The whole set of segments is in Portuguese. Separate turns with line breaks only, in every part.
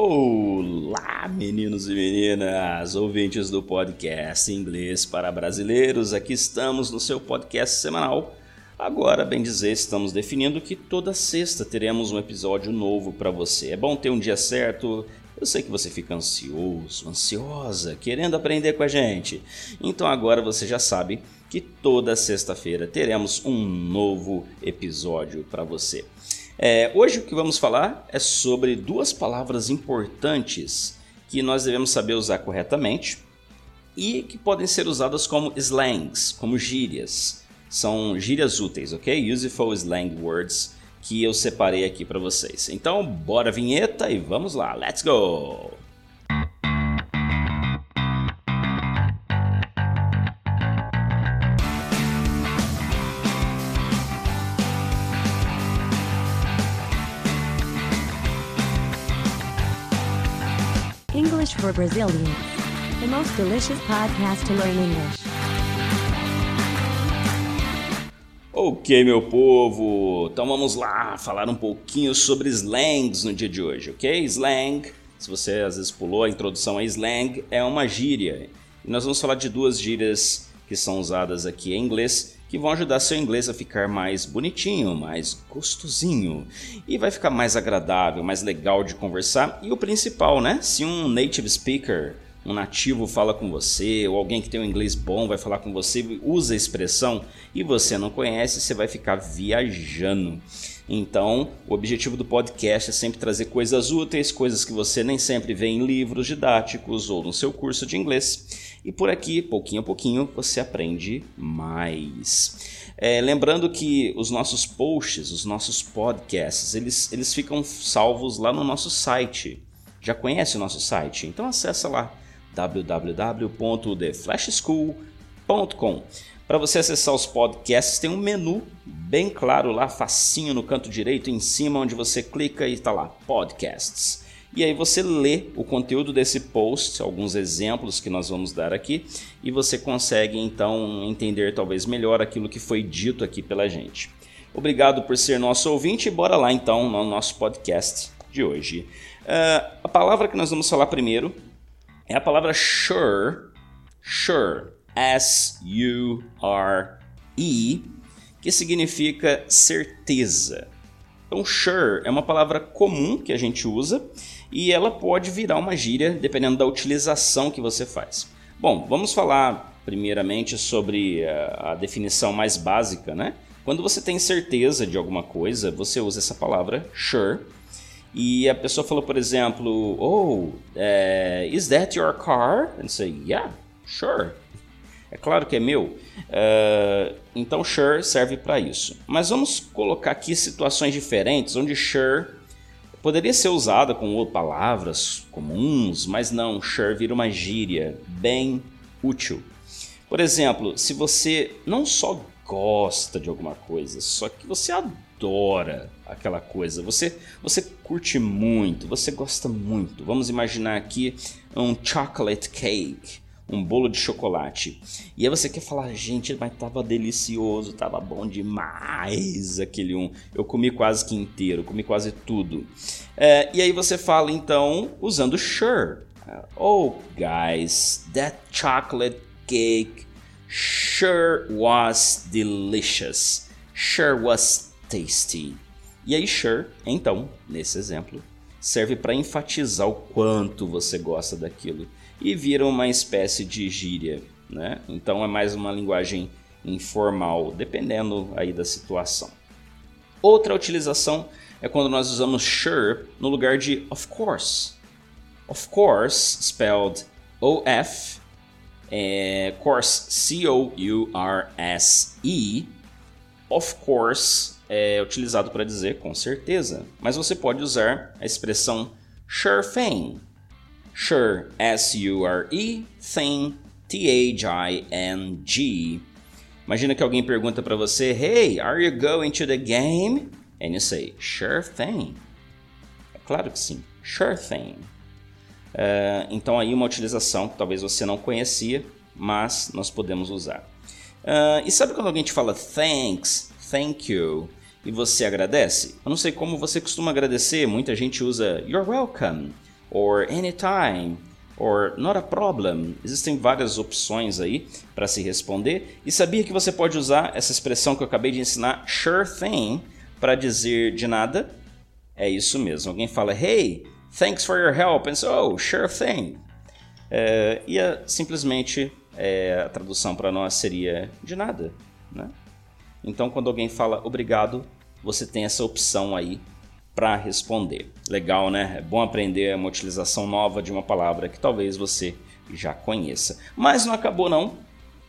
Olá, meninos e meninas, ouvintes do podcast Inglês para Brasileiros. Aqui estamos no seu podcast semanal. Agora, bem dizer, estamos definindo que toda sexta teremos um episódio novo para você. É bom ter um dia certo. Eu sei que você fica ansioso, ansiosa, querendo aprender com a gente. Então agora você já sabe que toda sexta-feira teremos um novo episódio para você. É, hoje o que vamos falar é sobre duas palavras importantes que nós devemos saber usar corretamente e que podem ser usadas como slangs, como gírias. São gírias úteis, ok? Useful slang words que eu separei aqui para vocês. Então, bora vinheta e vamos lá, let's go!
English for Brazilians. The most delicious podcast to learn English.
Ok, meu povo, então vamos lá falar um pouquinho sobre slangs no dia de hoje, ok? Slang, se você às vezes pulou a introdução a slang, é uma gíria. E nós vamos falar de duas gírias que são usadas aqui em inglês que vão ajudar seu inglês a ficar mais bonitinho, mais gostosinho e vai ficar mais agradável, mais legal de conversar. E o principal, né? Se um native speaker, um nativo fala com você, ou alguém que tem um inglês bom vai falar com você, usa a expressão e você não conhece, você vai ficar viajando. Então, o objetivo do podcast é sempre trazer coisas úteis, coisas que você nem sempre vê em livros didáticos ou no seu curso de inglês e por aqui, pouquinho a pouquinho, você aprende mais. É, lembrando que os nossos posts, os nossos podcasts, eles, eles ficam salvos lá no nosso site. Já conhece o nosso site? Então acessa lá www.theflashschool.com. Para você acessar os podcasts, tem um menu bem claro lá, facinho no canto direito em cima, onde você clica e está lá, podcasts. E aí você lê o conteúdo desse post, alguns exemplos que nós vamos dar aqui, e você consegue então entender talvez melhor aquilo que foi dito aqui pela gente. Obrigado por ser nosso ouvinte e bora lá então no nosso podcast de hoje. Uh, a palavra que nós vamos falar primeiro é a palavra sure, sure, S-U-R-E, que significa certeza. Então, sure é uma palavra comum que a gente usa e ela pode virar uma gíria dependendo da utilização que você faz. Bom, vamos falar primeiramente sobre a, a definição mais básica, né? Quando você tem certeza de alguma coisa, você usa essa palavra sure. E a pessoa falou, por exemplo, oh, uh, is that your car? And say, yeah, sure. É claro que é meu. Uh, então, sure serve para isso. Mas vamos colocar aqui situações diferentes onde sure Poderia ser usada com palavras comuns, mas não, sure vira uma gíria bem útil. Por exemplo, se você não só gosta de alguma coisa, só que você adora aquela coisa, você, você curte muito, você gosta muito. Vamos imaginar aqui um chocolate cake um bolo de chocolate. E aí você quer falar, gente, mas tava delicioso, tava bom demais aquele um. Eu comi quase que inteiro, comi quase tudo. É, e aí você fala então usando sure. Oh, guys, that chocolate cake sure was delicious. Sure was tasty. E aí, sure, então, nesse exemplo, serve para enfatizar o quanto você gosta daquilo e vira uma espécie de gíria, né? Então é mais uma linguagem informal, dependendo aí da situação. Outra utilização é quando nós usamos sure no lugar de of course. Of course, spelled O-F, é, course, C-O-U-R-S-E. Of course é utilizado para dizer com certeza, mas você pode usar a expressão sure thing Sure, S-U-R-E, thing, T-H-I-N-G. Imagina que alguém pergunta para você, Hey, are you going to the game? And you say, Sure thing. É claro que sim, sure thing. Uh, então aí uma utilização que talvez você não conhecia, mas nós podemos usar. Uh, e sabe quando alguém te fala thanks, thank you, e você agradece? Eu não sei como você costuma agradecer, muita gente usa you're welcome or anytime, or not a problem. Existem várias opções aí para se responder. E sabia que você pode usar essa expressão que eu acabei de ensinar, sure thing, para dizer de nada? É isso mesmo. Alguém fala, hey, thanks for your help, and so, oh, sure thing. É, e simplesmente é, a tradução para nós seria de nada. Né? Então, quando alguém fala obrigado, você tem essa opção aí para responder. Legal, né? É bom aprender uma utilização nova de uma palavra que talvez você já conheça. Mas não acabou não.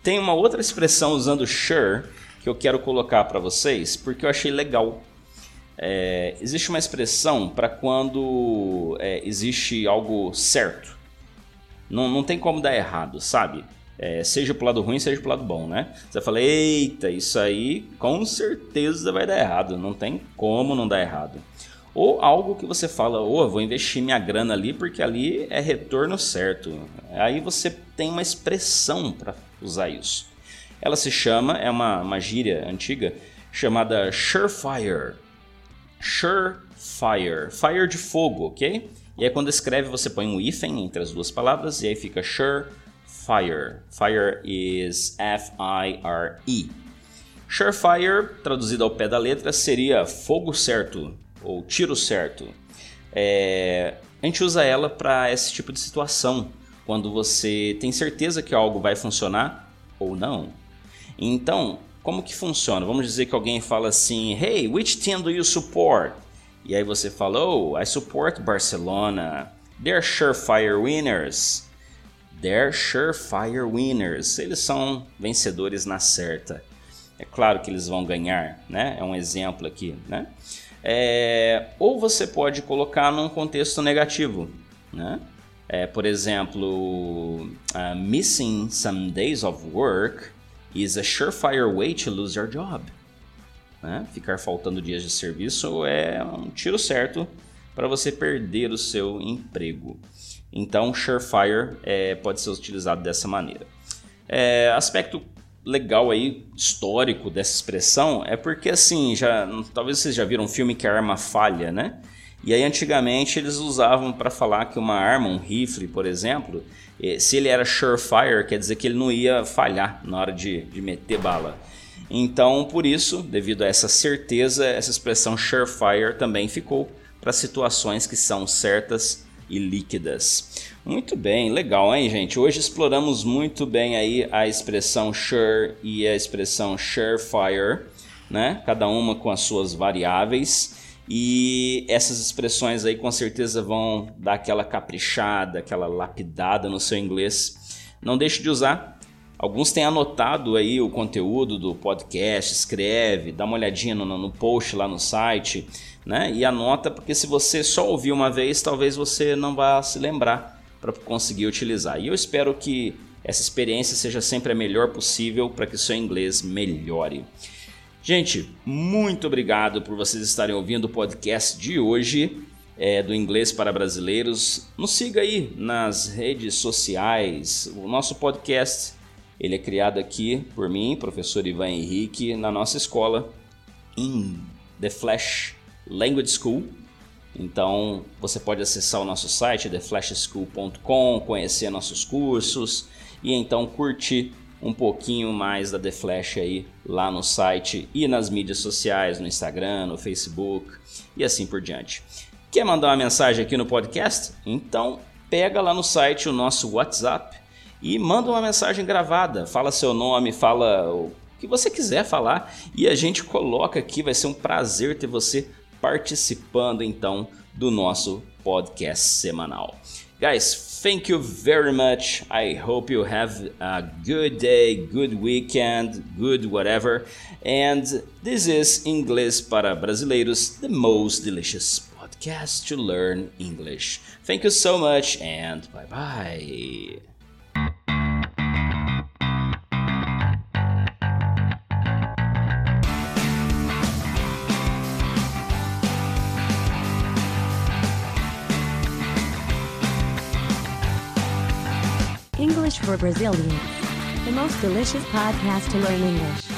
Tem uma outra expressão usando sure que eu quero colocar para vocês porque eu achei legal. É, existe uma expressão para quando é, existe algo certo. Não, não tem como dar errado, sabe? É, seja pro lado ruim, seja pro lado bom, né? Você fala, eita, isso aí com certeza vai dar errado. Não tem como não dar errado. Ou algo que você fala, ô, oh, vou investir minha grana ali porque ali é retorno certo. Aí você tem uma expressão para usar isso. Ela se chama, é uma, uma gíria antiga, chamada surefire. Surefire. Fire de fogo, ok? E aí quando escreve você põe um hífen entre as duas palavras e aí fica surefire. Fire is F-I-R-E. Surefire, traduzido ao pé da letra, seria fogo certo, ou tiro certo. É, a gente usa ela para esse tipo de situação, quando você tem certeza que algo vai funcionar ou não. Então, como que funciona? Vamos dizer que alguém fala assim: Hey, which team do you support? E aí você fala: Oh, I support Barcelona. They're surefire winners. They're surefire winners. Eles são vencedores na certa. É claro que eles vão ganhar, né? É um exemplo aqui, né? É, ou você pode colocar num contexto negativo, né? É, por exemplo, uh, missing some days of work is a surefire way to lose your job. Né? Ficar faltando dias de serviço é um tiro certo para você perder o seu emprego. Então, surefire é, pode ser utilizado dessa maneira. É, aspecto legal aí, histórico dessa expressão, é porque assim, já talvez vocês já viram um filme que a arma falha, né? E aí antigamente eles usavam para falar que uma arma, um rifle, por exemplo, eh, se ele era surefire, quer dizer que ele não ia falhar na hora de, de meter bala. Então, por isso, devido a essa certeza, essa expressão surefire também ficou para situações que são certas e líquidas. Muito bem, legal, hein, gente? Hoje exploramos muito bem aí a expressão sure e a expressão surefire, né? Cada uma com as suas variáveis. E essas expressões aí com certeza vão dar aquela caprichada, aquela lapidada no seu inglês. Não deixe de usar. Alguns têm anotado aí o conteúdo do podcast, escreve, dá uma olhadinha no, no post lá no site, né? E anota, porque se você só ouvir uma vez, talvez você não vá se lembrar para conseguir utilizar. E eu espero que essa experiência seja sempre a melhor possível para que seu inglês melhore. Gente, muito obrigado por vocês estarem ouvindo o podcast de hoje é, do Inglês para Brasileiros. Nos siga aí nas redes sociais. O nosso podcast ele é criado aqui por mim, professor Ivan Henrique, na nossa escola em The Flash Language School então você pode acessar o nosso site theflashschool.com, conhecer nossos cursos e então curtir um pouquinho mais da The Flash aí lá no site e nas mídias sociais, no Instagram, no Facebook e assim por diante. Quer mandar uma mensagem aqui no podcast? Então pega lá no site o nosso WhatsApp e manda uma mensagem gravada. Fala seu nome, fala o que você quiser falar e a gente coloca aqui. Vai ser um prazer ter você participando então do nosso podcast semanal. Guys, thank you very much. I hope you have a good day, good weekend, good whatever. And this is Inglês para Brasileiros, the most delicious podcast to learn English. Thank you so much and bye bye.
For Brazilians. The most delicious podcast to learn English.